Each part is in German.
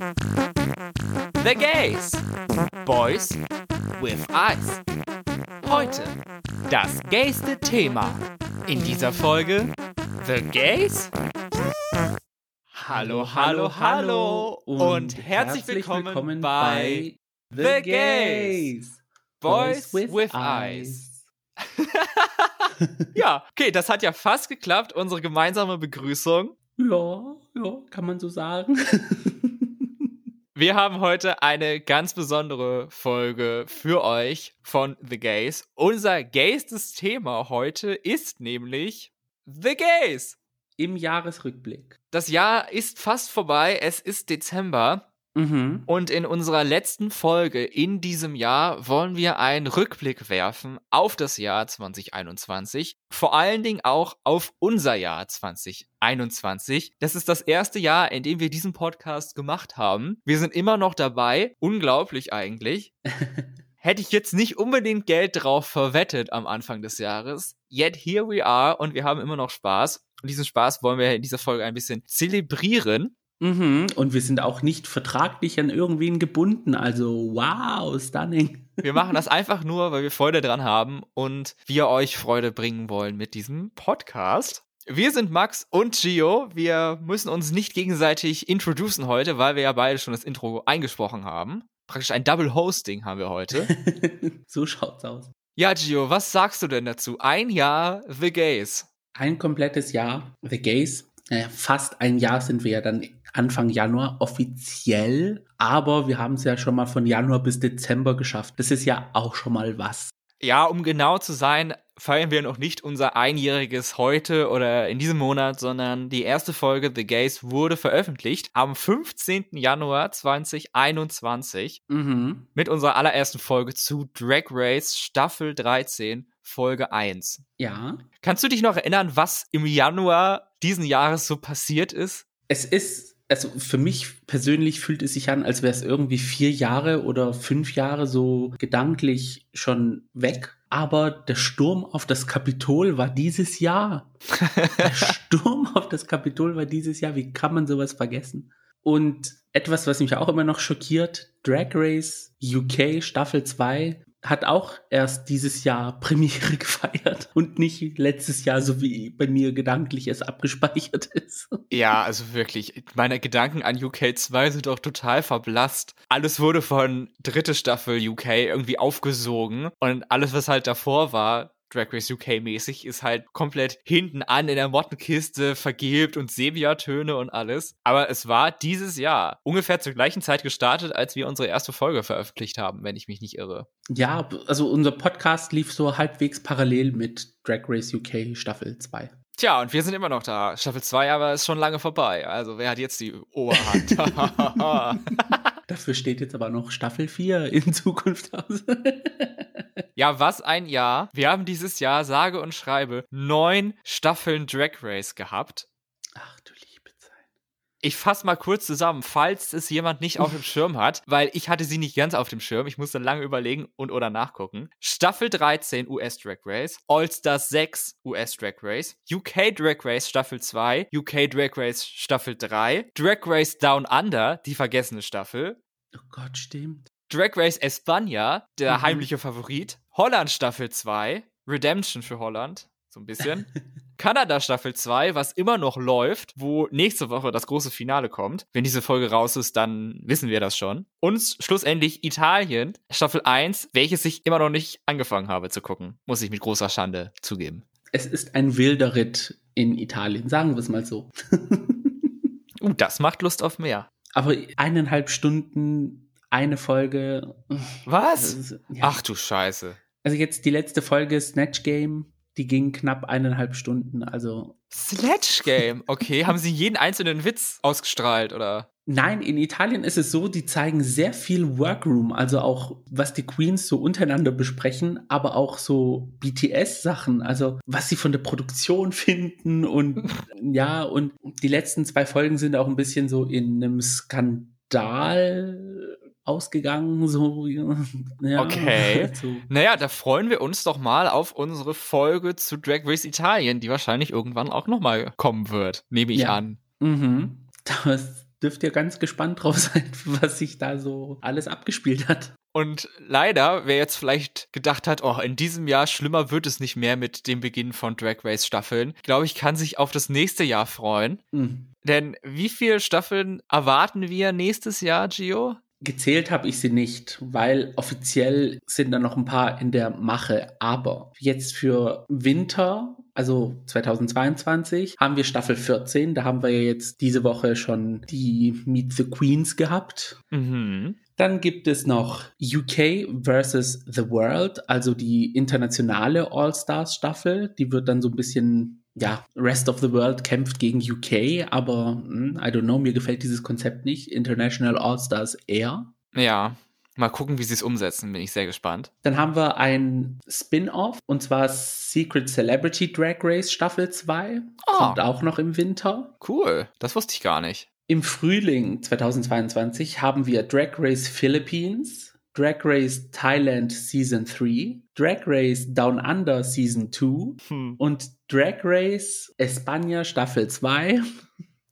The Gays. Boys with Eyes. Heute das gayste Thema. In dieser Folge The Gays. Hallo, hallo, hallo und, herzlich, willkommen, bei The Gays. Boys with, Eyes. ja, okay, das hat ja fast geklappt, unsere gemeinsame Begrüßung. Ja, ja, kann man so sagen. Wir haben heute eine ganz besondere Folge für euch von The Gays. Unser gaystes Thema heute ist nämlich The Gays. Im Jahresrückblick. Das Jahr ist fast vorbei, es ist Dezember. Mhm. Und in unserer letzten Folge in diesem Jahr wollen wir einen Rückblick werfen auf das Jahr 2021, vor allen Dingen auch auf unser Jahr 2021. Das ist das erste Jahr, in dem wir diesen Podcast gemacht haben. Wir sind immer noch dabei, unglaublich eigentlich. Hätte ich jetzt nicht unbedingt Geld drauf verwettet am Anfang des Jahres. Yet here we are und wir haben immer noch Spaß. Und diesen Spaß wollen wir in dieser Folge ein bisschen zelebrieren. Mhm. Und wir sind auch nicht vertraglich an irgendwen gebunden. Also, wow, stunning. Wir machen das einfach nur, weil wir Freude dran haben und wir euch Freude bringen wollen mit diesem Podcast. Wir sind Max und Gio. Wir müssen uns nicht gegenseitig introducen heute, weil wir ja beide schon das Intro eingesprochen haben. Praktisch ein Double Hosting haben wir heute. so schaut's aus. Ja, Gio, was sagst du denn dazu? Ein Jahr The Gays. Ein komplettes Jahr The Gays. Naja, fast ein Jahr sind wir ja dann Anfang Januar offiziell, aber wir haben es ja schon mal von Januar bis Dezember geschafft. Das ist ja auch schon mal was. Ja, um genau zu sein, feiern wir noch nicht unser einjähriges heute oder in diesem Monat, sondern die erste Folge The Gays wurde veröffentlicht am 15. Januar 2021 Mhm. mit unserer allerersten Folge zu Drag Race Staffel 13 Folge 1. Ja. Kannst du dich noch erinnern, was im Januar diesen Jahres so passiert ist? Es ist, also für mich persönlich fühlt es sich an, als wäre es irgendwie vier Jahre oder fünf Jahre so gedanklich schon weg. Aber der Sturm auf das Kapitol war dieses Jahr. der Sturm auf das Kapitol war dieses Jahr. Wie kann man sowas vergessen? Und etwas, was mich auch immer noch schockiert, Drag Race UK Staffel 2 hat auch erst dieses Jahr Premiere gefeiert und nicht letztes Jahr, so wie bei mir gedanklich es abgespeichert ist. Ja, also wirklich, meine Gedanken an UK 2 sind auch total verblasst. Alles wurde von dritte Staffel UK irgendwie aufgesogen und alles, was halt davor war, Drag Race UK mäßig, ist halt komplett hinten an in der Mottenkiste vergilbt und Sepia-Töne und alles. Aber es war dieses Jahr ungefähr zur gleichen Zeit gestartet, als wir unsere erste Folge veröffentlicht haben, wenn ich mich nicht irre. Ja, also unser Podcast lief so halbwegs parallel mit Drag Race UK Staffel 2. Tja, und wir sind immer noch da. Staffel 2 aber ist schon lange vorbei. Also wer hat jetzt die Oberhand? Dafür steht jetzt aber noch Staffel 4 in Zukunft aus. ja, was ein Jahr. Wir haben dieses Jahr, sage und schreibe, neun Staffeln Drag Race gehabt. Ach du. Ich fasse mal kurz zusammen, falls es jemand nicht auf dem Schirm hat, weil ich hatte sie nicht ganz auf dem Schirm. Ich musste lange überlegen und oder nachgucken. Staffel 13 US Drag Race, All-Stars 6 US Drag Race, UK Drag Race Staffel 2, UK Drag Race Staffel 3, Drag Race Down Under, die vergessene Staffel, Oh Gott, stimmt. Drag Race España, der Mhm. heimliche Favorit. Holland Staffel 2, Redemption für Holland, so ein bisschen. Kanada Staffel 2, was immer noch läuft, wo nächste Woche das große Finale kommt. Wenn diese Folge raus ist, dann wissen wir das schon. Und schlussendlich Italien Staffel 1, welches ich immer noch nicht angefangen habe zu gucken. Muss ich mit großer Schande zugeben. Es ist ein wilder Ritt in Italien, sagen wir es mal so. Uh, das macht Lust auf mehr. Aber eineinhalb Stunden, eine Folge. Was? ist- ja. Ach du Scheiße. Also jetzt die letzte Folge Snatch Game, die ging knapp eineinhalb Stunden. Also Sledge Game. Okay, haben sie jeden einzelnen Witz ausgestrahlt, oder? Nein, in Italien ist es so, die zeigen sehr viel Workroom, also auch was die Queens so untereinander besprechen, aber auch so BTS-Sachen, also was sie von der Produktion finden und ja, und die letzten zwei Folgen sind auch ein bisschen so in einem Skandal ausgegangen, so ja, Okay. so. Naja, da freuen wir uns doch mal auf unsere Folge zu Drag Race Italien, die wahrscheinlich irgendwann auch nochmal kommen wird, nehme ich Ja. an. Mhm. Das, dürft ihr ganz gespannt drauf sein, was sich da so alles abgespielt hat. Und leider, wer jetzt vielleicht gedacht hat, oh, in diesem Jahr schlimmer wird es nicht mehr mit dem Beginn von Drag Race Staffeln, glaube ich, kann sich auf das nächste Jahr freuen. Mhm. Denn wie viele Staffeln erwarten wir nächstes Jahr, Gio? Gezählt habe ich sie nicht, weil offiziell sind da noch ein paar in der Mache. Aber jetzt für Winter, also 2022, haben wir Staffel 14. Da haben wir ja jetzt diese Woche schon die Meet the Queens gehabt. Mhm. Dann gibt es noch UK versus the World, also die internationale All-Stars Staffel. Die wird dann so ein bisschen, ja, Rest of the World kämpft gegen UK, aber hm, I don't know, mir gefällt dieses Konzept nicht. International All-Stars eher. Ja, Mal gucken, wie sie es umsetzen, bin ich sehr gespannt. Dann haben wir ein Spin-off und zwar Secret Celebrity Drag Race Staffel 2. Oh. Kommt auch noch im Winter. Cool, das wusste ich gar nicht. Im Frühling 2022 haben wir Drag Race Philippines, Drag Race Thailand Season 3, Drag Race Down Under Season 2 hm. und Drag Race España Staffel 2.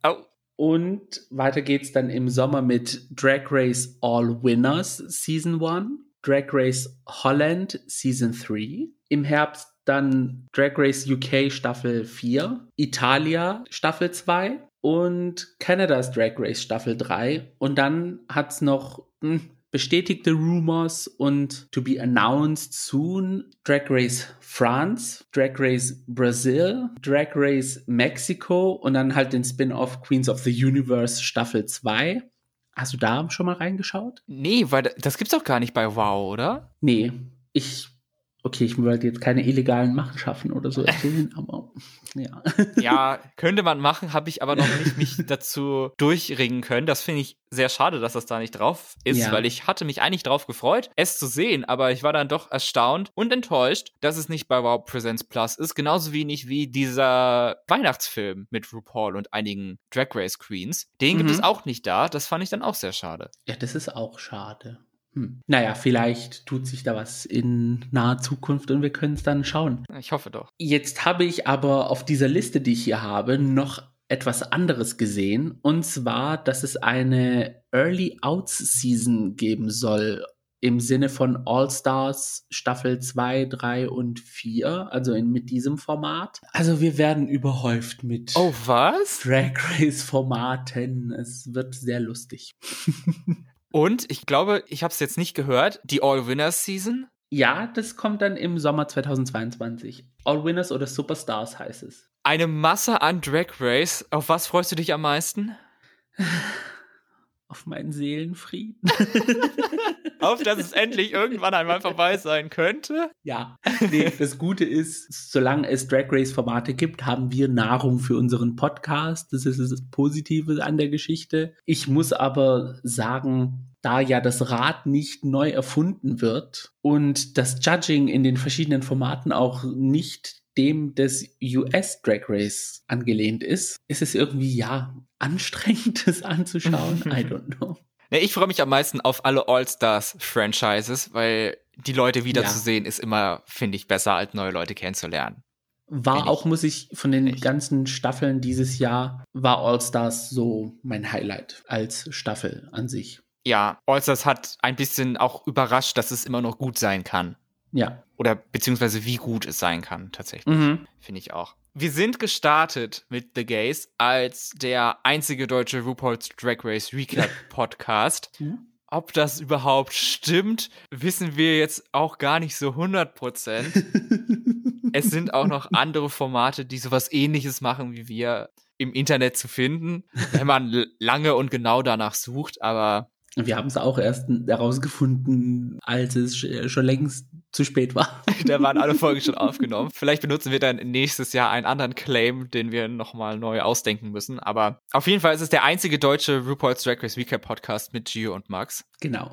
Oh. Und weiter geht's dann im Sommer mit Drag Race All Winners Season 1, Drag Race Holland Season 3, im Herbst dann Drag Race UK Staffel 4, Italia Staffel 2 und Canada's Drag Race Staffel 3. Und dann hat es noch hm, bestätigte Rumors und to be announced soon Drag Race France, Drag Race Brazil, Drag Race Mexico und dann halt den Spin-off Queens of the Universe Staffel 2. Hast du da schon mal reingeschaut? Nee, weil das gibt's doch gar nicht bei Wow, oder? Nee. Ich okay, ich wollte jetzt keine illegalen Machenschaften oder so erzählen, aber ja. Ja, könnte man machen, habe ich aber noch nicht mich dazu durchringen können. Das finde ich sehr schade, dass das da nicht drauf ist, ja. weil ich hatte mich eigentlich drauf gefreut, es zu sehen, aber ich war dann doch erstaunt und enttäuscht, dass es nicht bei Wow Presents Plus ist, genauso wenig wie dieser Weihnachtsfilm mit RuPaul und einigen Drag Race Queens. Den mhm. gibt es auch nicht da, das fand ich dann auch sehr schade. Ja, das ist auch schade. Hm. Naja, vielleicht tut sich da was in naher Zukunft und wir können es dann schauen. Ich hoffe doch. Jetzt habe ich aber auf dieser Liste, die ich hier habe, noch etwas anderes gesehen. Und zwar, dass es eine Early Outs Season geben soll. Im Sinne von All Stars Staffel 2, 3 und 4, also in, mit diesem Format. Also wir werden überhäuft mit oh, was? Drag Race Formaten. Es wird sehr lustig. Und ich glaube, ich habe es jetzt nicht gehört, die All Winners Season. Ja, das kommt dann im Sommer 2022. All Winners oder Superstars heißt es. Eine Masse an Drag Race. Auf was freust du dich am meisten? Auf meinen Seelenfrieden. Auf, dass es endlich irgendwann einmal vorbei sein könnte. Ja, nee, das Gute ist, solange es Drag Race-Formate gibt, haben wir Nahrung für unseren Podcast. Das ist das Positive an der Geschichte. Ich muss aber sagen, da ja das Rad nicht neu erfunden wird und das Judging in den verschiedenen Formaten auch nicht dem des US Drag Race angelehnt ist, ist es irgendwie ja anstrengend, das anzuschauen. I don't know. Nee, ich freue mich am meisten auf alle All-Stars-Franchises, weil die Leute wiederzusehen ja. ist immer, finde ich, besser, als neue Leute kennenzulernen. War auch, muss ich, von den Echt? ganzen Staffeln dieses Jahr, war All-Stars so mein Highlight als Staffel an sich. Ja, All-Stars hat ein bisschen auch überrascht, dass es immer noch gut sein kann. Ja. Oder beziehungsweise wie gut es sein kann, tatsächlich. Mhm. Finde ich auch. Wir sind gestartet mit The Gays als der einzige deutsche RuPaul's Drag Race Recap Podcast. Mhm. Ob das überhaupt stimmt, wissen wir jetzt auch gar nicht so 100 Prozent. es sind auch noch andere Formate, die sowas ähnliches machen wie wir im Internet zu finden, wenn man lange und genau danach sucht, aber wir haben es auch erst herausgefunden, als es schon längst zu spät war. da waren alle Folgen schon aufgenommen. Vielleicht benutzen wir dann nächstes Jahr einen anderen Claim, den wir nochmal neu ausdenken müssen. Aber auf jeden Fall ist es der einzige deutsche RuPaul's Drag Race Recap Podcast mit Gio und Max. Genau.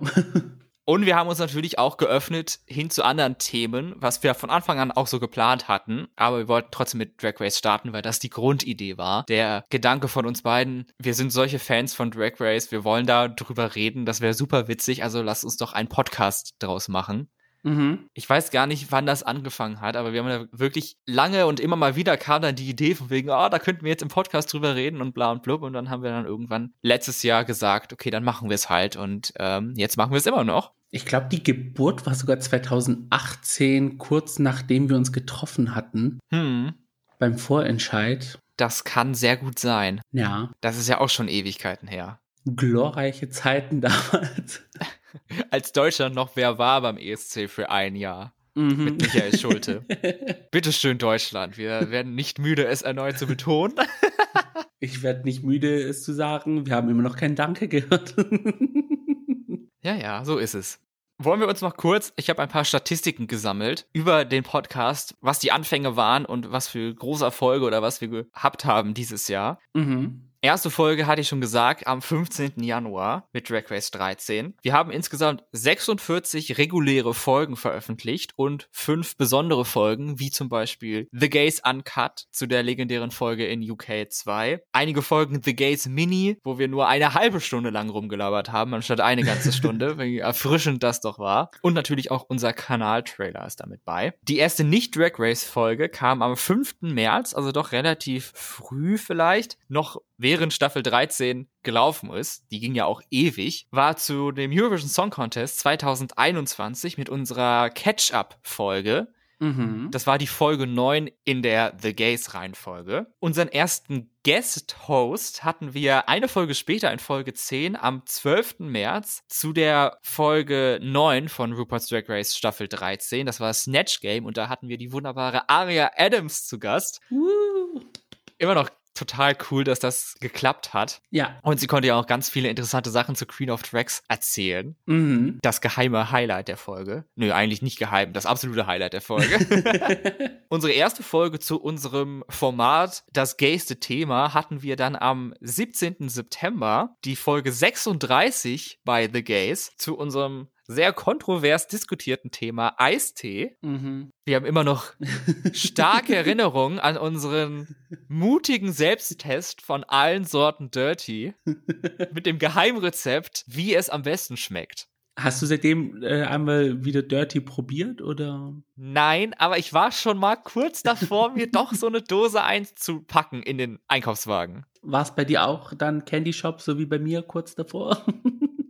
Und wir haben uns natürlich auch geöffnet hin zu anderen Themen, was wir von Anfang an auch so geplant hatten. Aber wir wollten trotzdem mit Drag Race starten, weil das die Grundidee war. Der Gedanke von uns beiden, wir sind solche Fans von Drag Race, wir wollen da drüber reden, das wäre super witzig, also lass uns doch einen Podcast draus machen. Mhm. Ich weiß gar nicht, wann das angefangen hat, aber wir haben da wirklich lange und immer mal wieder kam dann die Idee von wegen, oh, da könnten wir jetzt im Podcast drüber reden und bla und blub. Und dann haben wir dann irgendwann letztes Jahr gesagt, okay, dann machen wir es halt. Und ähm, jetzt machen wir es immer noch. Ich glaube, die Geburt war sogar 2018, kurz nachdem wir uns getroffen hatten. Hm. Beim Vorentscheid. Das kann sehr gut sein. Ja. Das ist ja auch schon Ewigkeiten her. Glorreiche Zeiten damals. Als Deutschland noch wer war beim ESC für ein Jahr. Mhm. Mit Michael Schulte. Bitteschön, Deutschland. Wir werden nicht müde, es erneut zu betonen. ich werde nicht müde, es zu sagen. Wir haben immer noch kein Danke gehört. ja, ja, so ist es. Wollen wir uns noch kurz, ich habe ein paar Statistiken gesammelt über den Podcast, was die Anfänge waren und was für große Erfolge oder was wir gehabt haben dieses Jahr. Mhm. Erste Folge hatte ich schon gesagt, am 15. Januar mit Drag Race 13. Wir haben insgesamt 46 reguläre Folgen veröffentlicht und fünf besondere Folgen, wie zum Beispiel The Gays Uncut zu der legendären Folge in UK 2. Einige Folgen The Gays Mini, wo wir nur eine halbe Stunde lang rumgelabert haben, anstatt eine ganze Stunde, wie erfrischend das doch war. Und natürlich auch unser Kanal-Trailer ist damit bei. Die erste Nicht-Drag Race-Folge kam am 5. März, also doch relativ früh vielleicht, noch während Staffel 13 gelaufen ist, die ging ja auch ewig, war zu dem Eurovision Song Contest 2021 mit unserer Catch-up-Folge. Mhm. Das war die Folge 9 in der The Gays Reihenfolge. Unseren ersten Guest-Host hatten wir eine Folge später in Folge 10 am 12. März zu der Folge 9 von Rupert's Drag Race Staffel 13. Das war Snatch Game und da hatten wir die wunderbare Aria Adams zu Gast. Uh. Immer noch total cool, dass das geklappt hat. Ja. Und sie konnte ja auch ganz viele interessante Sachen zu Queen of Tracks erzählen. Mhm. Das geheime Highlight der Folge. Nö, eigentlich nicht geheim, das absolute Highlight der Folge. Unsere erste Folge zu unserem Format, das gayste Thema, hatten wir dann am 17. September, die Folge 36 bei The Gays, zu unserem sehr kontrovers diskutierten Thema Eistee. Mhm. Wir haben immer noch starke Erinnerungen an unseren mutigen Selbsttest von allen Sorten Dirty mit dem Geheimrezept, wie es am besten schmeckt. Hast du seitdem äh, einmal wieder Dirty probiert oder? Nein, aber ich war schon mal kurz davor, mir doch so eine Dose einzupacken in den Einkaufswagen. War es bei dir auch dann Candy Shop, so wie bei mir kurz davor?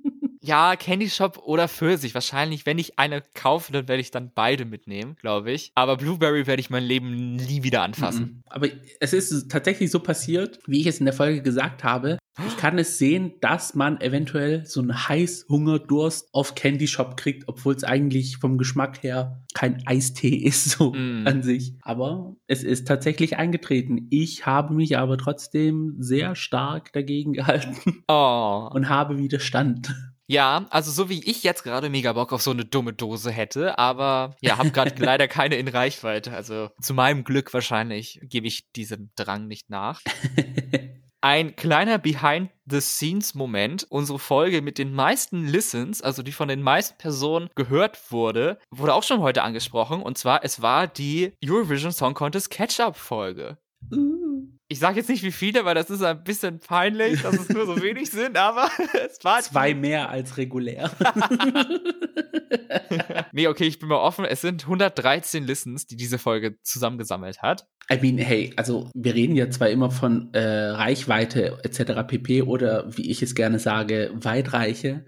Ja, Candy Shop oder Pfirsich. Wahrscheinlich, wenn ich eine kaufe, dann werde ich dann beide mitnehmen, glaube ich. Aber Blueberry werde ich mein Leben nie wieder anfassen. Mhm. Aber es ist tatsächlich so passiert, wie ich es in der Folge gesagt habe. Ich kann es sehen, dass man eventuell so einen Heißhungerdurst auf Candy Shop kriegt, obwohl es eigentlich vom Geschmack her kein Eistee ist, so mm. an sich. Aber es ist tatsächlich eingetreten. Ich habe mich aber trotzdem sehr stark dagegen gehalten. Oh. Und habe Widerstand. Ja, also so wie ich jetzt gerade mega Bock auf so eine dumme Dose hätte, aber ja, habe gerade leider keine in Reichweite. Also zu meinem Glück wahrscheinlich gebe ich diesem Drang nicht nach. Ein kleiner Behind-the-Scenes-Moment. Unsere Folge mit den meisten Listens, also die von den meisten Personen gehört wurde, wurde auch schon heute angesprochen. Und zwar, es war die Eurovision Song Contest Catch-Up-Folge. Uh ich sage jetzt nicht wie viele, weil das ist ein bisschen peinlich, dass es nur so wenig sind, aber es war zwei mehr als regulär. nee, okay, ich bin mal offen. Es sind 113 Listens, die diese Folge zusammengesammelt hat. I mean, hey, also wir reden ja zwar immer von äh, Reichweite etc. pp. oder wie ich es gerne sage, Weitreiche.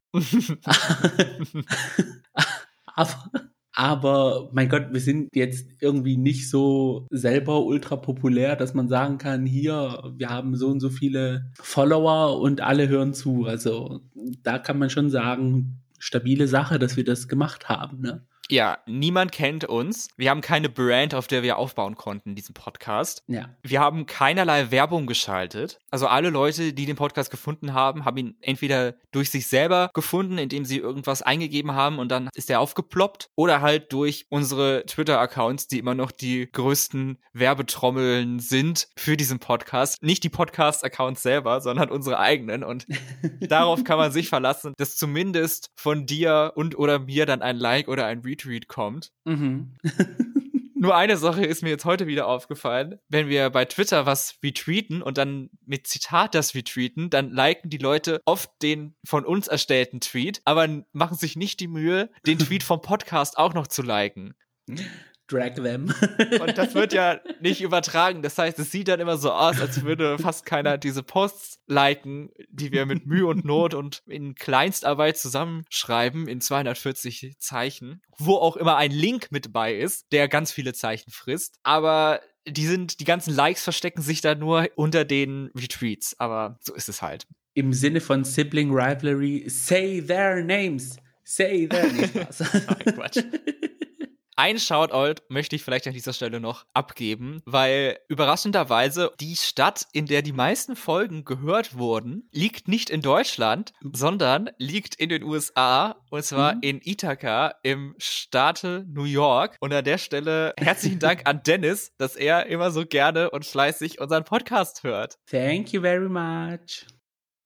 aber aber mein Gott, wir sind jetzt irgendwie nicht so selber ultra populär, dass man sagen kann, hier, wir haben so und so viele Follower und alle hören zu. Also da kann man schon sagen, stabile Sache, dass wir das gemacht haben. Ne? Ja, niemand kennt uns. Wir haben keine Brand, auf der wir aufbauen konnten, diesen Podcast. Ja. Wir haben keinerlei Werbung geschaltet. Also alle Leute, die den Podcast gefunden haben, haben ihn entweder durch sich selber gefunden, indem sie irgendwas eingegeben haben und dann ist er aufgeploppt, oder halt durch unsere Twitter-Accounts, die immer noch die größten Werbetrommeln sind für diesen Podcast. Nicht die Podcast-Accounts selber, sondern unsere eigenen. Und darauf kann man sich verlassen, dass zumindest von dir und oder mir dann ein Like oder ein Retweet kommt. Mhm. Nur eine Sache ist mir jetzt heute wieder aufgefallen. Wenn wir bei Twitter was retweeten und dann mit Zitat das retweeten, dann liken die Leute oft den von uns erstellten Tweet, aber machen sich nicht die Mühe, den Tweet vom Podcast auch noch zu liken. Drag them. Und das wird ja nicht übertragen. Das heißt, es sieht dann immer so aus, als würde fast keiner diese Posts liken, die wir mit Mühe und Not und in Kleinstarbeit zusammenschreiben in 240 Zeichen, wo auch immer ein Link mit bei ist, der ganz viele Zeichen frisst. Aber die sind, die ganzen Likes verstecken sich da nur unter den Retweets. Aber so ist es halt. Im Sinne von Sibling Rivalry, say their names. Say their names. Nein, Quatsch. Ein Shoutout möchte ich vielleicht an dieser Stelle noch abgeben, weil überraschenderweise die Stadt, in der die meisten Folgen gehört wurden, liegt nicht in Deutschland, sondern liegt in den USA und zwar mhm. in Ithaca im Staate New York. Und an der Stelle herzlichen Dank an Dennis, dass er immer so gerne und fleißig unseren Podcast hört. Thank you very much.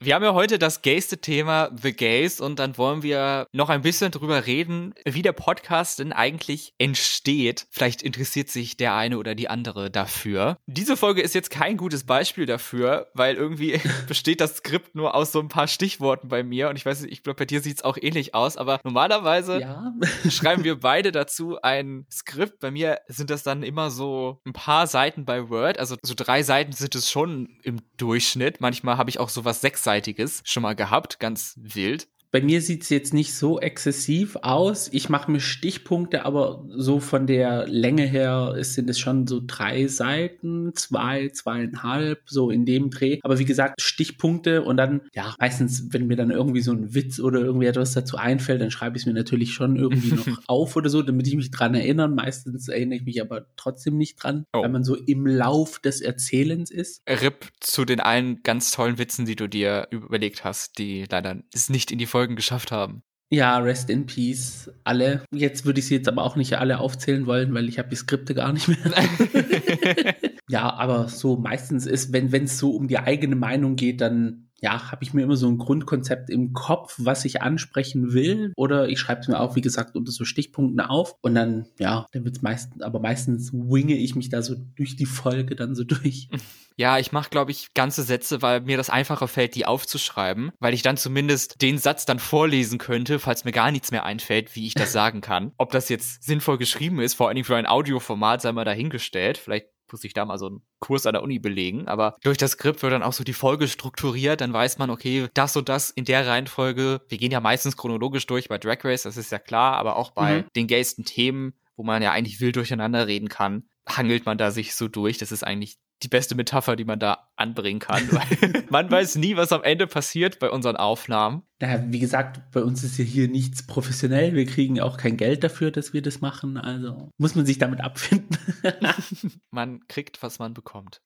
Wir haben ja heute das gayste Thema The Gays und dann wollen wir noch ein bisschen drüber reden, wie der Podcast denn eigentlich entsteht. Vielleicht interessiert sich der eine oder die andere dafür. Diese Folge ist jetzt kein gutes Beispiel dafür, weil irgendwie besteht das Skript nur aus so ein paar Stichworten bei mir und ich weiß nicht, ich glaube, bei dir sieht es auch ähnlich aus, aber normalerweise ja. schreiben wir beide dazu ein Skript. Bei mir sind das dann immer so ein paar Seiten bei Word, also so drei Seiten sind es schon im Durchschnitt. Manchmal habe ich auch sowas sechs Kurzzeitiges schon mal gehabt, ganz wild. Bei mir sieht es jetzt nicht so exzessiv aus. Ich mache mir Stichpunkte, aber so von der Länge her sind es schon so drei Seiten, zwei, zweieinhalb, so in dem Dreh. Aber wie gesagt, Stichpunkte und dann, ja, meistens, wenn mir dann irgendwie so ein Witz oder irgendwie etwas dazu einfällt, dann schreibe ich es mir natürlich schon irgendwie noch auf oder so, damit ich mich dran erinnere. Meistens erinnere ich mich aber trotzdem nicht dran, oh. weil man so im Lauf des Erzählens ist. RIP zu den allen ganz tollen Witzen, die du dir überlegt hast, die leider nicht in die Folge Folgen geschafft haben. Ja, Rest in Peace, alle. Jetzt würde ich sie jetzt aber auch nicht alle aufzählen wollen, weil ich habe die Skripte gar nicht mehr. ja, aber so meistens ist, wenn es so um die eigene Meinung geht, dann ja, habe ich mir immer so ein Grundkonzept im Kopf, was ich ansprechen will. Oder ich schreibe es mir auch, wie gesagt, unter so Stichpunkten auf. Und dann, ja, dann wird es meistens, aber meistens winge ich mich da so durch die Folge dann so durch. Ja, ich mache, glaube ich, ganze Sätze, weil mir das einfacher fällt, die aufzuschreiben, weil ich dann zumindest den Satz dann vorlesen könnte, falls mir gar nichts mehr einfällt, wie ich das sagen kann. Ob das jetzt sinnvoll geschrieben ist, vor allen Dingen für ein Audioformat, sei mal dahingestellt. Vielleicht muss ich da mal so einen Kurs an der Uni belegen. Aber durch das Skript wird dann auch so die Folge strukturiert. Dann weiß man, okay, das und das in der Reihenfolge. Wir gehen ja meistens chronologisch durch bei Drag Race, das ist ja klar, aber auch bei mhm. den gaysten Themen, wo man ja eigentlich wild durcheinander reden kann, hangelt man da sich so durch. Das ist eigentlich die beste Metapher, die man da anbringen kann. Weil man weiß nie, was am Ende passiert bei unseren Aufnahmen. Naja, wie gesagt, bei uns ist ja hier nichts professionell. Wir kriegen auch kein Geld dafür, dass wir das machen. Also muss man sich damit abfinden. man kriegt, was man bekommt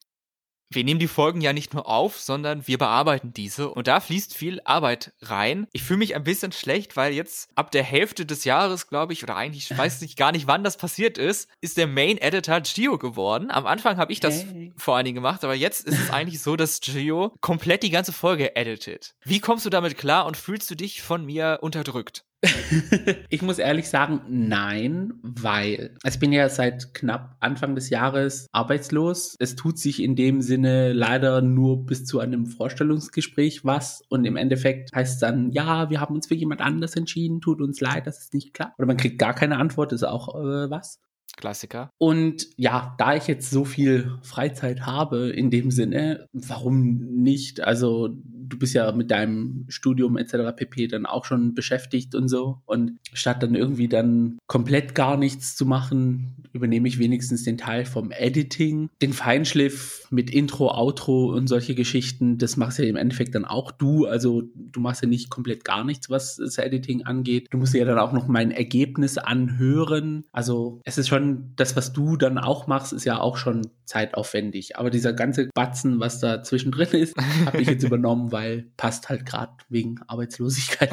wir nehmen die Folgen ja nicht nur auf, sondern wir bearbeiten diese und da fließt viel Arbeit rein. Ich fühle mich ein bisschen schlecht, weil jetzt ab der Hälfte des Jahres, glaube ich, oder eigentlich ich weiß ich gar nicht, wann das passiert ist, ist der Main Editor Gio geworden. Am Anfang habe ich das hey. vor allen Dingen gemacht, aber jetzt ist es eigentlich so, dass Gio komplett die ganze Folge editet. Wie kommst du damit klar und fühlst du dich von mir unterdrückt? ich muss ehrlich sagen, nein, weil also ich bin ja seit knapp Anfang des Jahres arbeitslos. Es tut sich in dem Sinne leider nur bis zu einem Vorstellungsgespräch was und im Endeffekt heißt es dann, ja, wir haben uns für jemand anders entschieden, tut uns leid, dass es nicht klappt. Oder man kriegt gar keine Antwort, ist auch äh, was. Klassiker. Und ja, da ich jetzt so viel Freizeit habe in dem Sinne, warum nicht? Also du bist ja mit deinem Studium etc. pp. dann auch schon beschäftigt und so. Und statt dann irgendwie dann komplett gar nichts zu machen, übernehme ich wenigstens den Teil vom Editing. Den Feinschliff mit Intro, Outro und solche Geschichten, das machst ja im Endeffekt dann auch du. Also du machst ja nicht komplett gar nichts, was das Editing angeht. Du musst ja dann auch noch mein Ergebnis anhören. Also es ist schon, das, was du dann auch machst, ist ja auch schon zeitaufwendig. Aber dieser ganze Batzen, was da zwischendrin ist, habe ich jetzt übernommen, weil passt halt gerade wegen Arbeitslosigkeit.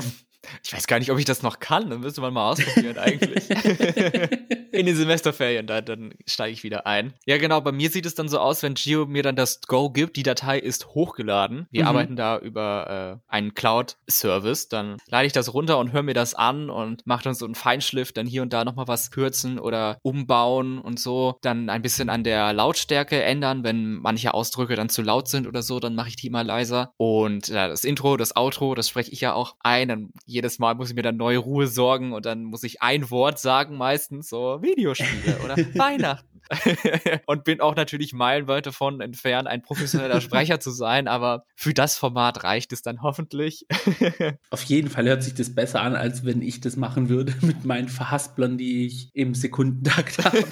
Ich weiß gar nicht, ob ich das noch kann. Dann müsste man mal ausprobieren eigentlich. in den Semesterferien, da, dann steige ich wieder ein. Ja, genau, bei mir sieht es dann so aus, wenn Gio mir dann das Go gibt, die Datei ist hochgeladen. Wir mhm. arbeiten da über äh, einen Cloud-Service, dann lade ich das runter und höre mir das an und mache dann so einen Feinschliff, dann hier und da nochmal was kürzen oder umbauen und so. Dann ein bisschen an der Lautstärke ändern, wenn manche Ausdrücke dann zu laut sind oder so, dann mache ich die mal leiser. Und ja, das Intro, das Outro, das spreche ich ja auch ein. Dann jedes Mal muss ich mir dann neue Ruhe sorgen und dann muss ich ein Wort sagen, meistens so Videospiele oder Weihnachten. und bin auch natürlich meilenweit davon entfernt, ein professioneller Sprecher zu sein, aber für das Format reicht es dann hoffentlich. Auf jeden Fall hört sich das besser an, als wenn ich das machen würde mit meinen Verhasplern, die ich im Sekundentakt habe.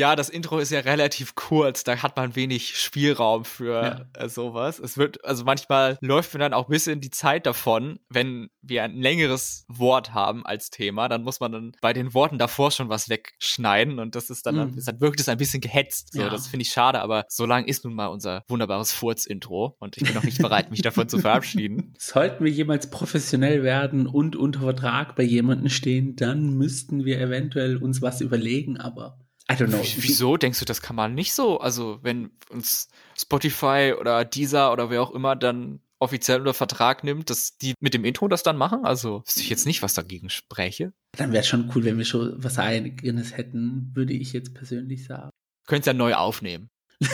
Ja, das Intro ist ja relativ kurz, da hat man wenig Spielraum für ja. äh, sowas. Es wird, also manchmal läuft mir dann auch ein bisschen die Zeit davon, wenn wir ein längeres Wort haben als Thema, dann muss man dann bei den Worten davor schon was wegschneiden und das ist dann, mm. dann wirkt es ein bisschen gehetzt. So, ja. das finde ich schade, aber so lang ist nun mal unser wunderbares Furz-Intro und ich bin noch nicht bereit, mich davon zu verabschieden. Sollten wir jemals professionell werden und unter Vertrag bei jemandem stehen, dann müssten wir eventuell uns was überlegen, aber I don't know. Wieso denkst du, das kann man nicht so? Also, wenn uns Spotify oder Deezer oder wer auch immer dann offiziell unter Vertrag nimmt, dass die mit dem Intro das dann machen? Also, wüsste ich jetzt nicht, was dagegen spreche. Dann wäre schon cool, wenn wir schon was eigenes hätten, würde ich jetzt persönlich sagen. Könnt's ja neu aufnehmen.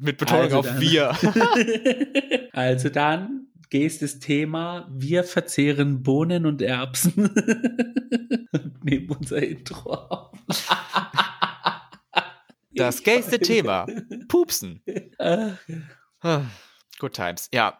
mit Betonung also auf wir. also dann gehst das Thema, wir verzehren Bohnen und Erbsen. Nehmen unser Intro auf. Das gayste Thema. Pupsen. Good times, ja.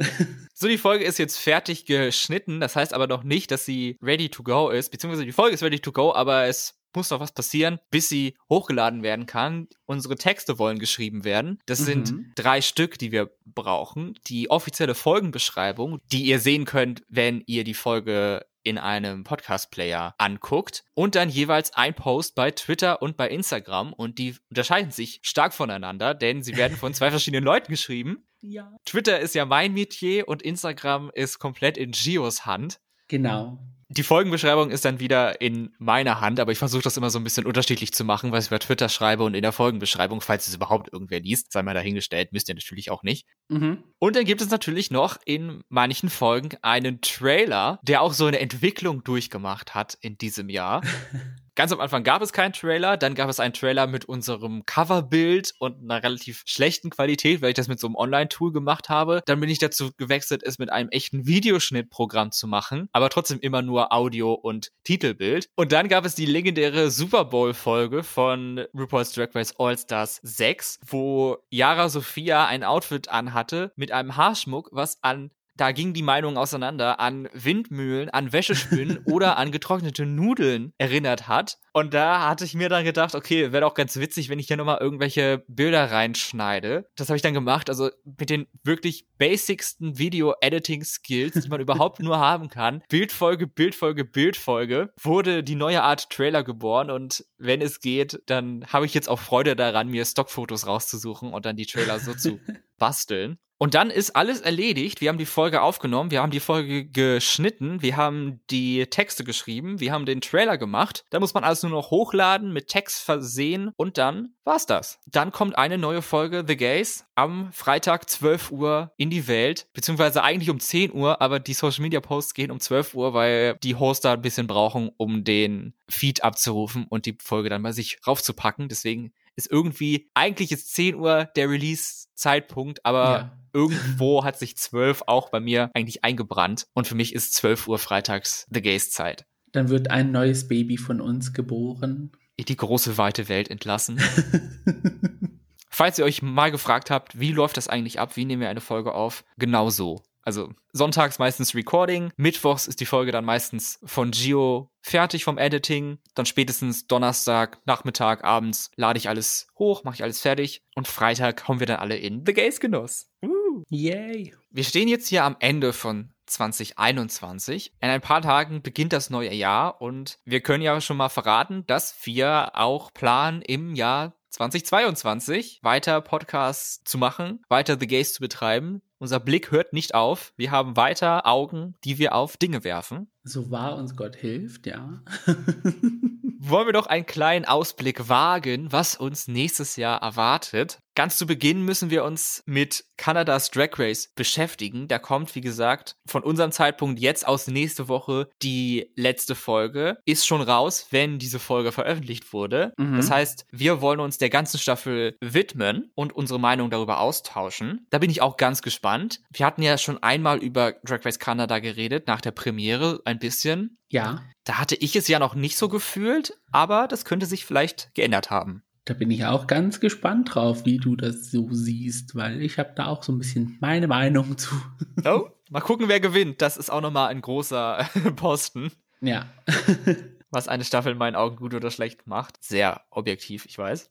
so, die Folge ist jetzt fertig geschnitten. Das heißt aber noch nicht, dass sie ready to go ist. Beziehungsweise die Folge ist ready to go, aber es muss noch was passieren, bis sie hochgeladen werden kann. Unsere Texte wollen geschrieben werden. Das mhm. sind drei Stück, die wir brauchen. Die offizielle Folgenbeschreibung, die ihr sehen könnt, wenn ihr die Folge in einem Podcast-Player anguckt und dann jeweils ein Post bei Twitter und bei Instagram und die unterscheiden sich stark voneinander, denn sie werden von zwei verschiedenen Leuten geschrieben. Ja. Twitter ist ja mein Metier und Instagram ist komplett in Gios Hand. Genau. Die Folgenbeschreibung ist dann wieder in meiner Hand, aber ich versuche das immer so ein bisschen unterschiedlich zu machen, was ich bei Twitter schreibe und in der Folgenbeschreibung, falls es überhaupt irgendwer liest, sei mal dahingestellt, müsst ihr natürlich auch nicht. Mhm. Und dann gibt es natürlich noch in manchen Folgen einen Trailer, der auch so eine Entwicklung durchgemacht hat in diesem Jahr. Ganz am Anfang gab es keinen Trailer, dann gab es einen Trailer mit unserem Coverbild und einer relativ schlechten Qualität, weil ich das mit so einem Online-Tool gemacht habe. Dann bin ich dazu gewechselt, es mit einem echten Videoschnittprogramm zu machen, aber trotzdem immer nur Audio und Titelbild. Und dann gab es die legendäre Super Bowl-Folge von RuPaul's Drag Race All Stars 6, wo Yara Sophia ein Outfit anhatte mit einem Haarschmuck, was an da gingen die Meinungen auseinander, an Windmühlen, an Wäschespinnen oder an getrocknete Nudeln erinnert hat. Und da hatte ich mir dann gedacht, okay, wäre doch ganz witzig, wenn ich hier nochmal irgendwelche Bilder reinschneide. Das habe ich dann gemacht, also mit den wirklich basicsten Video-Editing-Skills, die man überhaupt nur haben kann. Bildfolge, Bildfolge, Bildfolge, wurde die neue Art Trailer geboren und wenn es geht, dann habe ich jetzt auch Freude daran, mir Stockfotos rauszusuchen und dann die Trailer so zu basteln. Und dann ist alles erledigt. Wir haben die Folge aufgenommen, wir haben die Folge geschnitten, wir haben die Texte geschrieben, wir haben den Trailer gemacht. Da muss man alles nur noch hochladen, mit Text versehen und dann war's das. Dann kommt eine neue Folge The Gays am Freitag 12 Uhr in die Welt, beziehungsweise eigentlich um 10 Uhr, aber die Social Media Posts gehen um 12 Uhr, weil die Hoster ein bisschen brauchen, um den Feed abzurufen und die Folge dann bei sich raufzupacken. Deswegen ist irgendwie, eigentlich ist 10 Uhr der Release-Zeitpunkt, aber ja. irgendwo hat sich 12 auch bei mir eigentlich eingebrannt. Und für mich ist 12 Uhr freitags The Gays-Zeit. Dann wird ein neues Baby von uns geboren. In die große, weite Welt entlassen. Falls ihr euch mal gefragt habt, wie läuft das eigentlich ab, wie nehmen wir eine Folge auf, genau so. Also sonntags meistens Recording, mittwochs ist die Folge dann meistens von Gio fertig vom Editing, dann spätestens Donnerstag, Nachmittag, abends lade ich alles hoch, mache ich alles fertig und Freitag kommen wir dann alle in The Gays Genuss. Uh. Yay! Wir stehen jetzt hier am Ende von 2021. In ein paar Tagen beginnt das neue Jahr und wir können ja schon mal verraten, dass wir auch planen, im Jahr 2022 weiter Podcasts zu machen, weiter The Gays zu betreiben. Unser Blick hört nicht auf. Wir haben weiter Augen, die wir auf Dinge werfen. So wahr uns Gott hilft, ja. Wollen wir doch einen kleinen Ausblick wagen, was uns nächstes Jahr erwartet. Ganz zu Beginn müssen wir uns mit Kanadas Drag Race beschäftigen. Da kommt, wie gesagt, von unserem Zeitpunkt jetzt aus nächste Woche die letzte Folge. Ist schon raus, wenn diese Folge veröffentlicht wurde. Mhm. Das heißt, wir wollen uns der ganzen Staffel widmen und unsere Meinung darüber austauschen. Da bin ich auch ganz gespannt. Wir hatten ja schon einmal über Drag Race Kanada geredet, nach der Premiere ein bisschen. Ja. Da hatte ich es ja noch nicht so gefühlt, aber das könnte sich vielleicht geändert haben. Da bin ich auch ganz gespannt drauf, wie du das so siehst, weil ich habe da auch so ein bisschen meine Meinung zu. Oh, mal gucken, wer gewinnt. Das ist auch nochmal ein großer Posten. Ja. Was eine Staffel in meinen Augen gut oder schlecht macht. Sehr objektiv, ich weiß.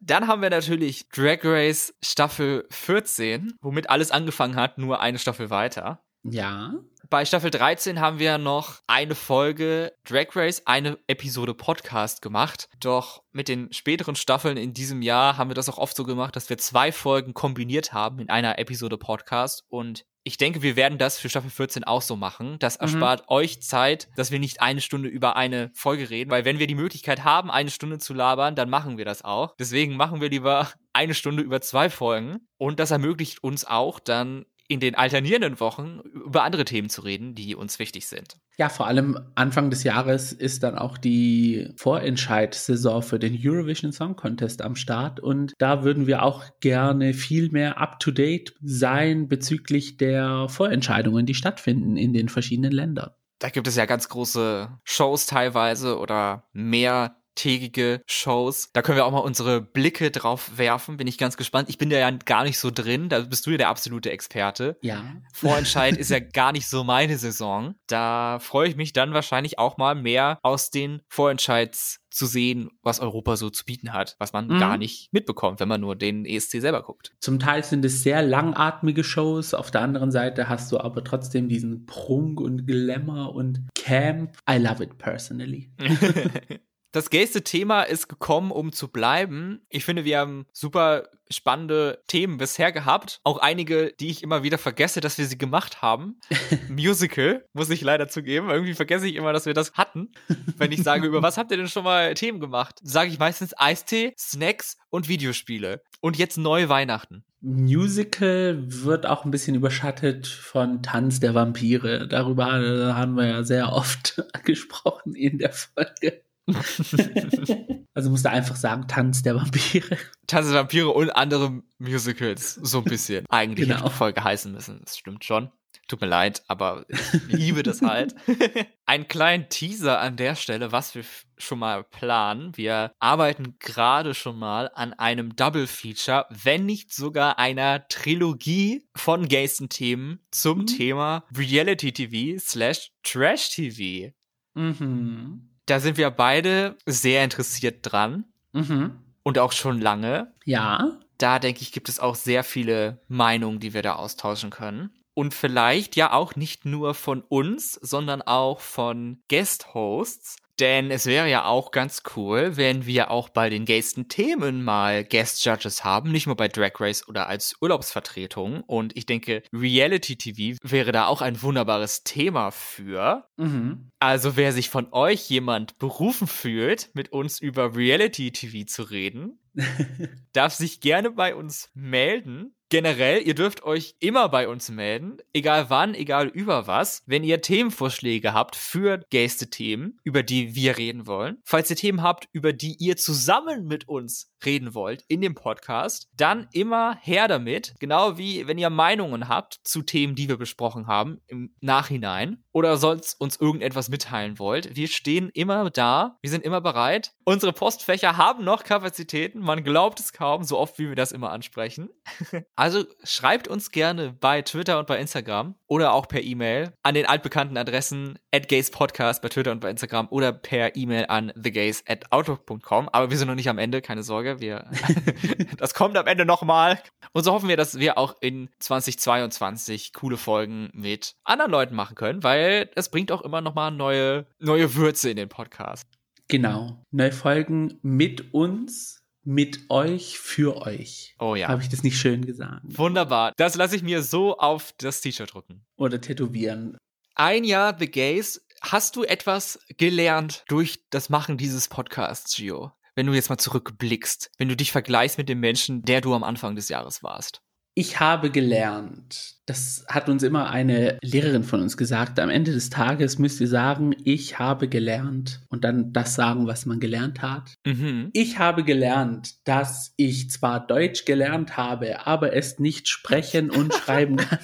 Dann haben wir natürlich Drag Race Staffel 14, womit alles angefangen hat, nur eine Staffel weiter. Ja. Bei Staffel 13 haben wir noch eine Folge Drag Race, eine Episode Podcast gemacht. Doch mit den späteren Staffeln in diesem Jahr haben wir das auch oft so gemacht, dass wir zwei Folgen kombiniert haben in einer Episode Podcast. Und ich denke, wir werden das für Staffel 14 auch so machen. Das mhm. erspart mhm. euch Zeit, dass wir nicht eine Stunde über eine Folge reden, weil wenn wir die Möglichkeit haben, eine Stunde zu labern, dann machen wir das auch. Deswegen machen wir lieber eine Stunde über zwei Folgen. Und das ermöglicht uns auch dann in den alternierenden Wochen über andere Themen zu reden, die uns wichtig sind. Ja, vor allem Anfang des Jahres ist dann auch die Vorentscheid-Saison für den Eurovision Song Contest am Start und da würden wir auch gerne viel mehr up-to-date sein bezüglich der Vorentscheidungen, die stattfinden in den verschiedenen Ländern. Da gibt es ja ganz große Shows teilweise oder mehr tägige Shows. Da können wir auch mal unsere Blicke drauf werfen. Bin ich ganz gespannt. Ich bin da ja gar nicht so drin. Da bist du ja der absolute Experte. Ja. Vorentscheid ist ja gar nicht so meine Saison. Da freue ich mich dann wahrscheinlich auch mal mehr aus den Vorentscheids zu sehen, was Europa so zu bieten hat, was man mhm. gar nicht mitbekommt, wenn man nur den ESC selber guckt. Zum Teil sind es sehr langatmige Shows, auf der anderen Seite hast du aber trotzdem diesen Prunk und Glamour und Camp. I love it personally. Das gayste Thema ist gekommen, um zu bleiben. Ich finde, wir haben super spannende Themen bisher gehabt. Auch einige, die ich immer wieder vergesse, dass wir sie gemacht haben. Musical, muss ich leider zugeben. Irgendwie vergesse ich immer, dass wir das hatten. Wenn ich sage, über was habt ihr denn schon mal Themen gemacht? Sage ich meistens Eistee, Snacks und Videospiele. Und jetzt neue Weihnachten. Musical wird auch ein bisschen überschattet von Tanz der Vampire. Darüber haben wir ja sehr oft gesprochen in der Folge. also musst du einfach sagen, Tanz der Vampire. Tanz der Vampire und andere Musicals, so ein bisschen. Eigentlich genau. hätte Folge heißen müssen, das stimmt schon. Tut mir leid, aber ich liebe das halt. Ein kleinen Teaser an der Stelle, was wir schon mal planen. Wir arbeiten gerade schon mal an einem Double Feature, wenn nicht sogar einer Trilogie von Gaysten-Themen zum mhm. Thema Reality TV slash Trash TV. Mhm. Da sind wir beide sehr interessiert dran. Mhm. Und auch schon lange. Ja. Da denke ich, gibt es auch sehr viele Meinungen, die wir da austauschen können. Und vielleicht ja auch nicht nur von uns, sondern auch von Guest-Hosts. Denn es wäre ja auch ganz cool, wenn wir auch bei den gaysten Themen mal Guest Judges haben, nicht nur bei Drag Race oder als Urlaubsvertretung. Und ich denke, Reality TV wäre da auch ein wunderbares Thema für. Mhm. Also wer sich von euch jemand berufen fühlt, mit uns über Reality TV zu reden, darf sich gerne bei uns melden generell, ihr dürft euch immer bei uns melden, egal wann, egal über was, wenn ihr Themenvorschläge habt für Gäste-Themen, über die wir reden wollen. Falls ihr Themen habt, über die ihr zusammen mit uns reden wollt in dem Podcast, dann immer her damit. Genau wie wenn ihr Meinungen habt zu Themen, die wir besprochen haben im Nachhinein oder sonst uns irgendetwas mitteilen wollt. Wir stehen immer da. Wir sind immer bereit. Unsere Postfächer haben noch Kapazitäten. Man glaubt es kaum, so oft wie wir das immer ansprechen. also schreibt uns gerne bei Twitter und bei Instagram oder auch per E-Mail an den altbekannten Adressen at Podcast bei Twitter und bei Instagram oder per E-Mail an thegays at outlook.com. Aber wir sind noch nicht am Ende, keine Sorge. Wir, das kommt am Ende nochmal. Und so hoffen wir, dass wir auch in 2022 coole Folgen mit anderen Leuten machen können, weil es bringt auch immer nochmal neue, neue Würze in den Podcast. Genau. Neue Folgen mit uns mit euch für euch. Oh ja. Habe ich das nicht schön gesagt? Wunderbar. Das lasse ich mir so auf das T-Shirt drucken. Oder tätowieren. Ein Jahr The Gays. Hast du etwas gelernt durch das Machen dieses Podcasts, Gio? Wenn du jetzt mal zurückblickst, wenn du dich vergleichst mit dem Menschen, der du am Anfang des Jahres warst. Ich habe gelernt. Das hat uns immer eine Lehrerin von uns gesagt. Am Ende des Tages müsst ihr sagen, ich habe gelernt und dann das sagen, was man gelernt hat. Mhm. Ich habe gelernt, dass ich zwar Deutsch gelernt habe, aber es nicht sprechen und schreiben kann.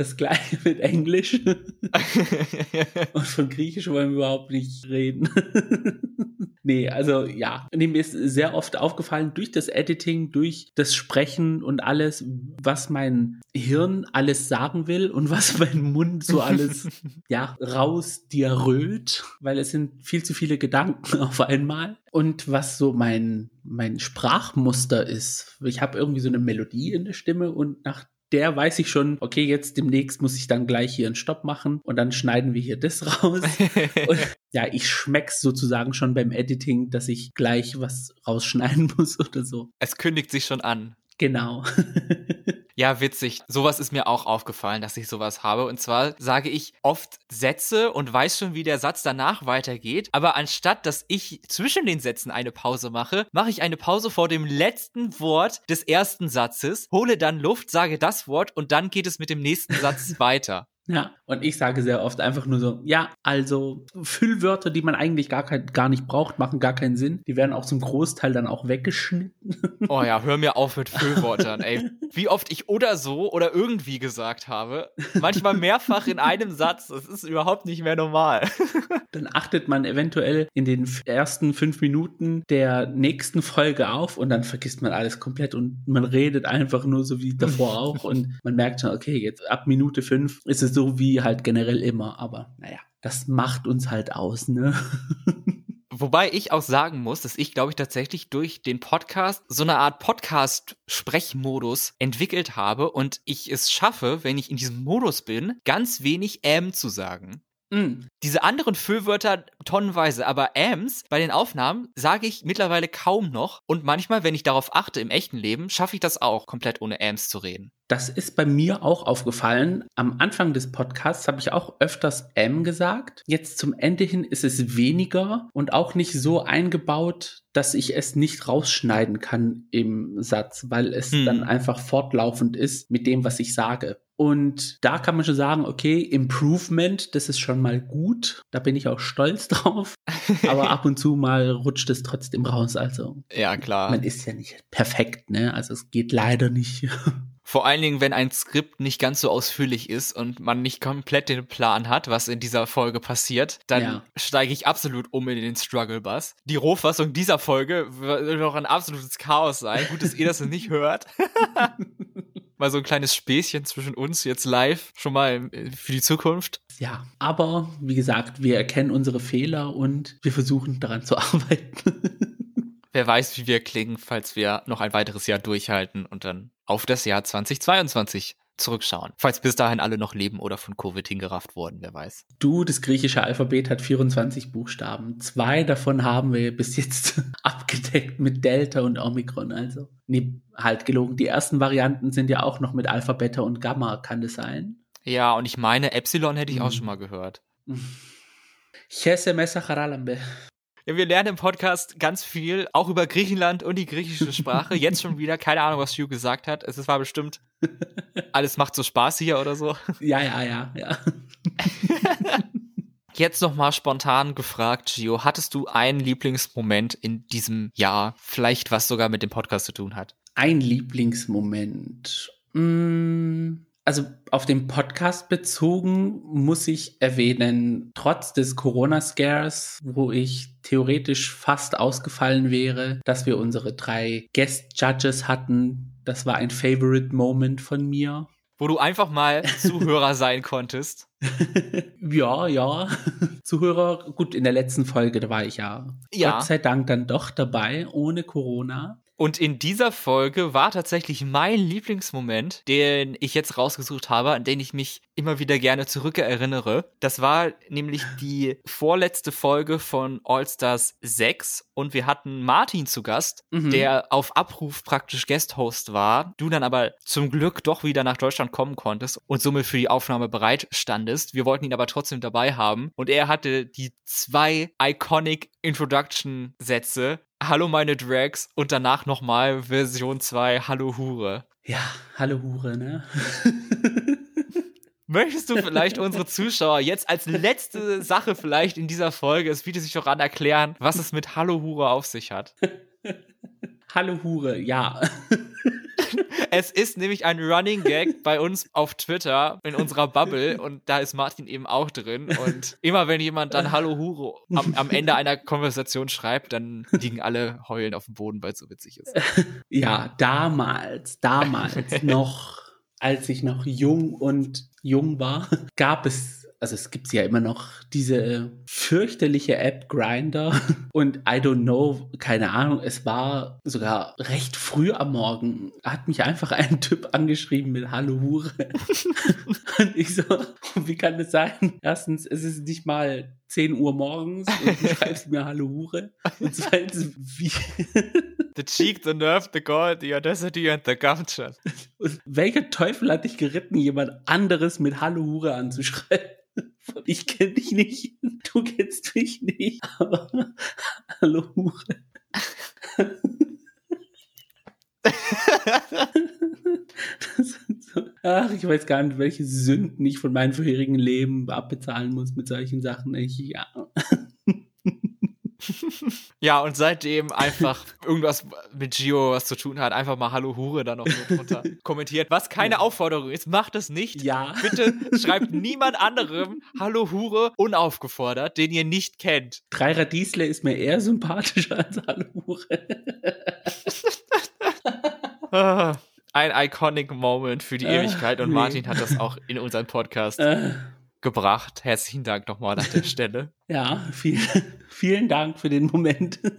Das gleiche mit Englisch. und von Griechisch wollen wir überhaupt nicht reden. nee, also ja. Und mir ist sehr oft aufgefallen, durch das Editing, durch das Sprechen und alles, was mein Hirn alles sagen will und was mein Mund so alles, ja, rausdiarröt, weil es sind viel zu viele Gedanken auf einmal. Und was so mein, mein Sprachmuster ist. Ich habe irgendwie so eine Melodie in der Stimme und nach der weiß ich schon, okay, jetzt demnächst muss ich dann gleich hier einen Stopp machen und dann schneiden wir hier das raus. und, ja, ich schmeck's sozusagen schon beim Editing, dass ich gleich was rausschneiden muss oder so. Es kündigt sich schon an. Genau. Ja, witzig. Sowas ist mir auch aufgefallen, dass ich sowas habe. Und zwar sage ich oft Sätze und weiß schon, wie der Satz danach weitergeht. Aber anstatt, dass ich zwischen den Sätzen eine Pause mache, mache ich eine Pause vor dem letzten Wort des ersten Satzes, hole dann Luft, sage das Wort und dann geht es mit dem nächsten Satz weiter. Ja, und ich sage sehr oft einfach nur so, ja, also Füllwörter, die man eigentlich gar, kein, gar nicht braucht, machen gar keinen Sinn. Die werden auch zum Großteil dann auch weggeschnitten. Oh ja, hör mir auf mit Füllwörtern, ey. Wie oft ich oder so oder irgendwie gesagt habe. Manchmal mehrfach in einem Satz. Das ist überhaupt nicht mehr normal. Dann achtet man eventuell in den ersten fünf Minuten der nächsten Folge auf und dann vergisst man alles komplett und man redet einfach nur so wie davor auch und man merkt schon, okay, jetzt ab Minute fünf ist es so wie halt generell immer, aber naja, das macht uns halt aus, ne? Wobei ich auch sagen muss, dass ich, glaube ich, tatsächlich durch den Podcast so eine Art Podcast-Sprechmodus entwickelt habe und ich es schaffe, wenn ich in diesem Modus bin, ganz wenig ähm zu sagen. Mm. Diese anderen Füllwörter tonnenweise, aber Ams bei den Aufnahmen sage ich mittlerweile kaum noch und manchmal, wenn ich darauf achte im echten Leben, schaffe ich das auch, komplett ohne Ams zu reden. Das ist bei mir auch aufgefallen. Am Anfang des Podcasts habe ich auch öfters M gesagt. Jetzt zum Ende hin ist es weniger und auch nicht so eingebaut, dass ich es nicht rausschneiden kann im Satz, weil es Hm. dann einfach fortlaufend ist mit dem, was ich sage. Und da kann man schon sagen, okay, Improvement, das ist schon mal gut. Da bin ich auch stolz drauf. Aber ab und zu mal rutscht es trotzdem raus. Also Ja, klar. man ist ja nicht perfekt, ne? Also es geht leider nicht. Vor allen Dingen, wenn ein Skript nicht ganz so ausführlich ist und man nicht komplett den Plan hat, was in dieser Folge passiert, dann Ja. steige ich absolut um in den Struggle Bus. Die Rohfassung dieser Folge wird doch ein absolutes Chaos sein. Gut, dass ihr das nicht hört. mal so ein kleines Späßchen zwischen uns jetzt live, schon mal äh, für die Zukunft. Ja, aber wie gesagt, wir erkennen unsere Fehler und wir versuchen daran zu arbeiten. Wer weiß, wie wir klingen, falls wir noch ein weiteres Jahr durchhalten und dann auf das Jahr 2022 zurückschauen. Falls bis dahin alle noch leben oder von Covid hingerafft wurden, wer weiß. du, das griechische Alphabet hat 24 Buchstaben. Zwei davon haben wir bis jetzt abgedeckt mit Delta und Omikron. Also, nee, halt gelogen. Die ersten Varianten sind ja auch noch mit Alpha, Beta und Gamma, kann das sein? Ja, und ich meine, Epsilon hätte ich auch Mhm. schon mal gehört. Chese Mesa Charalambe. Ja, wir lernen im Podcast ganz viel, auch über Griechenland und die griechische Sprache. Jetzt schon wieder, keine Ahnung, was Hugh gesagt hat. Es war bestimmt, alles macht so Spaß hier oder so. Ja, ja, ja, ja. Jetzt nochmal spontan gefragt, Gio, hattest du einen Lieblingsmoment in diesem Jahr? Vielleicht was sogar mit dem Podcast zu tun hat? Ein Lieblingsmoment. Mm, Also auf den Podcast bezogen muss ich erwähnen, trotz des Corona-Scares, wo ich theoretisch fast ausgefallen wäre, dass wir unsere drei Guest-Judges hatten. Das war ein Favorite Moment von mir. Wo du einfach mal Zuhörer sein konntest. ja, ja. Zuhörer, gut, in der letzten Folge, da war ich ja, Ja. Gott sei Dank dann doch dabei, ohne Corona. Und in dieser Folge war tatsächlich mein Lieblingsmoment, den ich jetzt rausgesucht habe, an den ich mich immer wieder gerne zurückerinnere. Das war nämlich die vorletzte Folge von All Stars 6 und wir hatten Martin zu Gast, mhm. der auf Abruf praktisch Guest-Host war. Du dann aber zum Glück doch wieder nach Deutschland kommen konntest und somit für die Aufnahme bereit standest. Wir wollten ihn aber trotzdem dabei haben und er hatte die zwei iconic Introduction-Sätze Hallo meine Drags und danach nochmal Version 2 Hallo Hure. Ja, Hallo Hure, ne? Möchtest du vielleicht unsere Zuschauer jetzt als letzte Sache vielleicht in dieser Folge, es bietet sich doch an, erklären, was es mit Hallo Hure auf sich hat? Hallo Hure, ja. es ist nämlich ein Running Gag bei uns auf Twitter in unserer Bubble und da ist Martin eben auch drin. Und immer wenn jemand dann Hallo Hure am, am Ende einer Konversation schreibt, dann liegen alle heulen auf dem Boden, weil es so witzig ist. Ja, damals, damals noch, als ich noch jung und jung war, gab es also es gibt ja immer noch diese fürchterliche App Grinder und I don't know, keine Ahnung, es war sogar recht früh am Morgen, hat mich einfach ein Typ angeschrieben mit Hallo Hure. und ich so, wie kann das sein? Erstens, es ist nicht mal 10 Uhr morgens und du schreibst mir Hallo Hure. Und zweitens, wie... the cheek, the nerve, the gold, the audacity and the gumption. Und welcher Teufel hat dich geritten, jemand anderes mit Hallo Hure anzuschreiben? Ich kenne dich nicht, du kennst mich nicht, aber hallo Hure. so, ach, ich weiß gar nicht, welche Sünden ich von meinem vorherigen Leben abbezahlen muss mit solchen Sachen. Ich, ja. ja, und seitdem einfach irgendwas mit Gio was zu tun hat, einfach mal Hallo Hure da noch so drunter kommentiert. Was keine ja. Aufforderung ist, macht es nicht. Ja. Bitte schreibt niemand anderem Hallo Hure unaufgefordert, den ihr nicht kennt. Dreier Diesler ist mir eher sympathischer als Hallo Hure. Ein iconic Moment für die ah, Ewigkeit und. Martin hat das auch in unserem Podcast äh gebracht. Herzlichen Dank nochmal an der Stelle. ja, viel, vielen Dank für den Moment.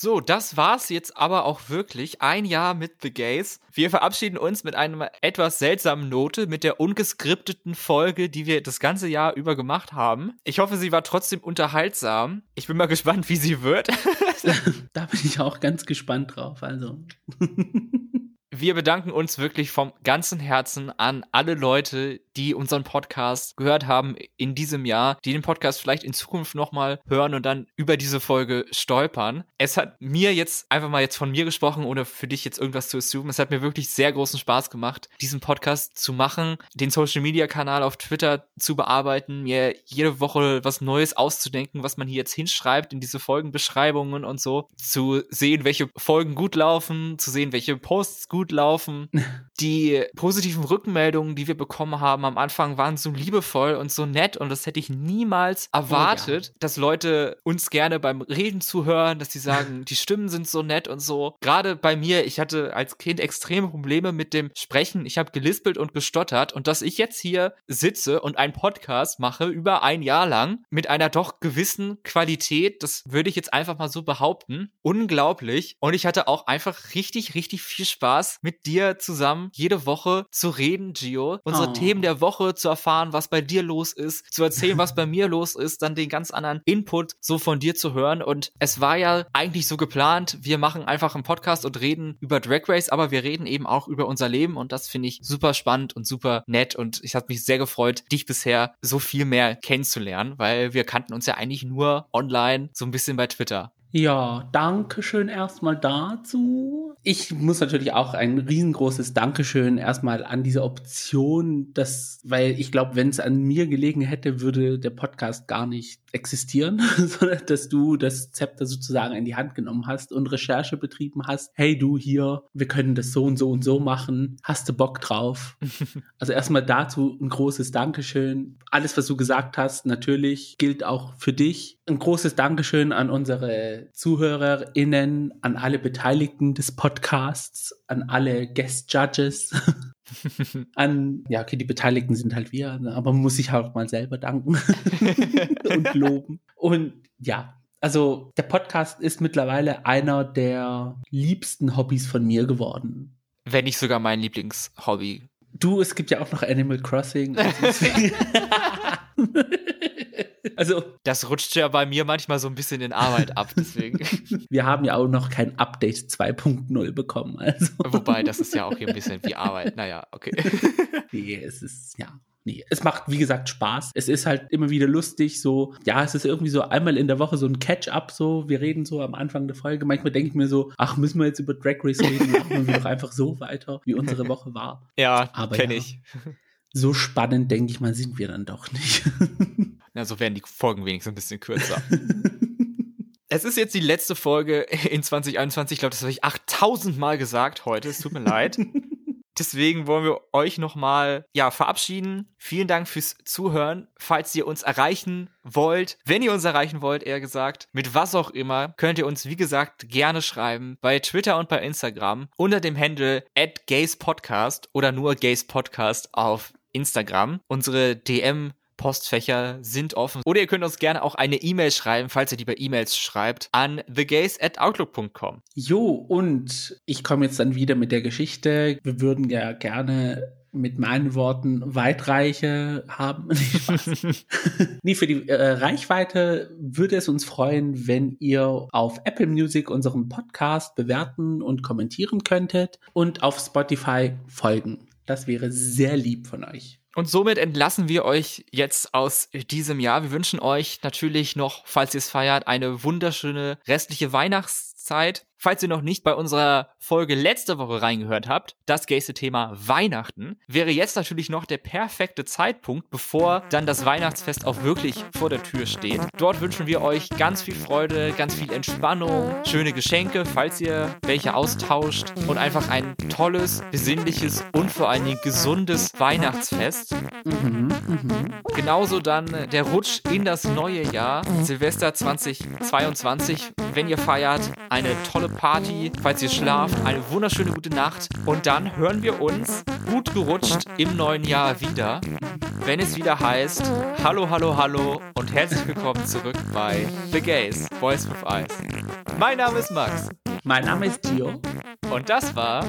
So, das war's jetzt aber auch wirklich. Ein Jahr mit The Gays. Wir verabschieden uns mit einer etwas seltsamen Note, mit der ungeskripteten Folge, die wir das ganze Jahr über gemacht haben. Ich hoffe, sie war trotzdem unterhaltsam. Ich bin mal gespannt, wie sie wird. da bin ich auch ganz gespannt drauf. Also. Wir bedanken uns wirklich vom ganzen Herzen an alle Leute, die unseren Podcast gehört haben in diesem Jahr, die den Podcast vielleicht in Zukunft nochmal hören und dann über diese Folge stolpern. Es hat mir jetzt einfach mal jetzt von mir gesprochen, ohne für dich jetzt irgendwas zu assumen. Es hat mir wirklich sehr großen Spaß gemacht, diesen Podcast zu machen, den Social Media Kanal auf Twitter zu bearbeiten, mir jede Woche was Neues auszudenken, was man hier jetzt hinschreibt in diese Folgenbeschreibungen und so, zu sehen, welche Folgen gut laufen, zu sehen, welche Posts gut laufen. Die positiven Rückmeldungen, die wir bekommen haben, am Anfang waren so liebevoll und so nett und das hätte ich niemals erwartet, oh, ja. dass Leute uns gerne beim Reden zuhören, dass sie sagen, die Stimmen sind so nett und so. Gerade bei mir, ich hatte als Kind extreme Probleme mit dem Sprechen. Ich habe gelispelt und gestottert und dass ich jetzt hier sitze und einen Podcast mache über ein Jahr lang mit einer doch gewissen Qualität, das würde ich jetzt einfach mal so behaupten. Unglaublich. Und ich hatte auch einfach richtig, richtig viel Spaß mit dir zusammen jede Woche zu reden, Gio. Unsere oh. Themen der Woche zu erfahren, was bei dir los ist, zu erzählen, was bei mir los ist, dann den ganz anderen Input so von dir zu hören. Und es war ja eigentlich so geplant, wir machen einfach einen Podcast und reden über Drag Race, aber wir reden eben auch über unser Leben und das finde ich super spannend und super nett und ich habe mich sehr gefreut, dich bisher so viel mehr kennenzulernen, weil wir kannten uns ja eigentlich nur online, so ein bisschen bei Twitter. Ja, danke schön erstmal dazu. Ich muss natürlich auch ein riesengroßes Dankeschön erstmal an diese Option, dass, weil ich glaube, wenn es an mir gelegen hätte, würde der Podcast gar nicht existieren, sondern dass du das Zepter sozusagen in die Hand genommen hast und Recherche betrieben hast. Hey du hier, wir können das so und so und so machen. Hast du Bock drauf? also erstmal dazu ein großes Dankeschön. Alles, was du gesagt hast, natürlich gilt auch für dich. Ein großes Dankeschön an unsere ZuhörerInnen, an alle Beteiligten des Podcasts, an alle Guest Judges, an, ja, okay, die Beteiligten sind halt wir, ne, aber man muss sich halt auch mal selber danken und loben. Und ja, Also der Podcast ist mittlerweile einer der liebsten Hobbys von mir geworden. Wenn nicht sogar mein Lieblingshobby. Du, es gibt ja auch noch Animal Crossing. Also, das rutscht ja bei mir manchmal so ein bisschen in Arbeit ab, deswegen. Wir haben ja auch noch kein Update 2.0 bekommen. Also. Wobei, das ist ja auch hier ein bisschen wie Arbeit. Naja, okay. nee, es ist, ja. Nee, es macht, wie gesagt, Spaß. Es ist halt immer wieder lustig, so, ja, es ist irgendwie so einmal in der Woche so ein Catch-up, so, wir reden so am Anfang der Folge. Manchmal denke ich mir so, ach, müssen wir jetzt über Drag Race reden? Machen wir doch einfach so weiter, wie unsere Woche war. Ja, kenne ja, ich. So spannend, denke ich mal, sind wir dann doch nicht. Na, so werden die Folgen wenigstens ein bisschen kürzer. es ist jetzt die letzte Folge in 2021. Ich glaube, das habe ich 8000 Mal gesagt heute. Es tut mir leid. Deswegen wollen wir euch nochmal ja, verabschieden. Vielen Dank fürs Zuhören. Falls ihr uns erreichen wollt, wenn ihr uns erreichen wollt, eher gesagt, mit was auch immer, könnt ihr uns, wie gesagt, gerne schreiben bei Twitter und bei Instagram unter dem Handle at gayspodcast oder nur gayspodcast auf Instagram. Unsere DM Postfächer sind offen. Oder ihr könnt uns gerne auch eine E-Mail schreiben, falls ihr die bei E-Mails schreibt, an thegays@outlook.com. Jo, und ich komme jetzt dann wieder mit der Geschichte. Wir würden ja gerne mit meinen Worten Weitreiche haben. nee, für die äh, Reichweite würde es uns freuen, wenn ihr auf Apple Music unseren Podcast bewerten und kommentieren könntet und auf Spotify folgen. Das wäre sehr lieb von euch. Und somit entlassen wir euch jetzt aus diesem Jahr. Wir wünschen euch natürlich noch, falls ihr es feiert, eine wunderschöne restliche Weihnachtszeit. Falls ihr noch nicht bei unserer Folge letzte Woche reingehört habt, das gayste Thema Weihnachten, wäre jetzt natürlich noch der perfekte Zeitpunkt, bevor dann das Weihnachtsfest auch wirklich vor der Tür steht. Dort wünschen wir euch ganz viel Freude, ganz viel Entspannung, schöne Geschenke, falls ihr welche austauscht und einfach ein tolles, besinnliches und vor allen Dingen gesundes Weihnachtsfest. Genauso dann der Rutsch in das neue Jahr, Silvester 2022, wenn ihr feiert, eine tolle Party, falls ihr schlaft, eine wunderschöne gute Nacht. Und dann hören wir uns gut gerutscht im neuen Jahr wieder, wenn es wieder heißt Hallo, hallo, hallo und herzlich willkommen zurück bei The Gays, Boys with Eyes. Mein Name ist Max. Mein Name ist Tio. Und das war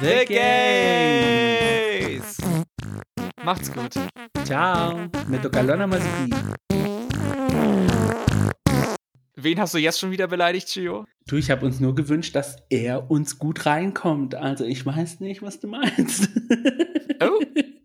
The, The Gays. Macht's gut. Ciao. Me lona más Wen hast du jetzt schon wieder beleidigt, Chio? Du, ich habe uns nur gewünscht, dass er uns gut reinkommt. Also ich weiß nicht, was du meinst. Oh.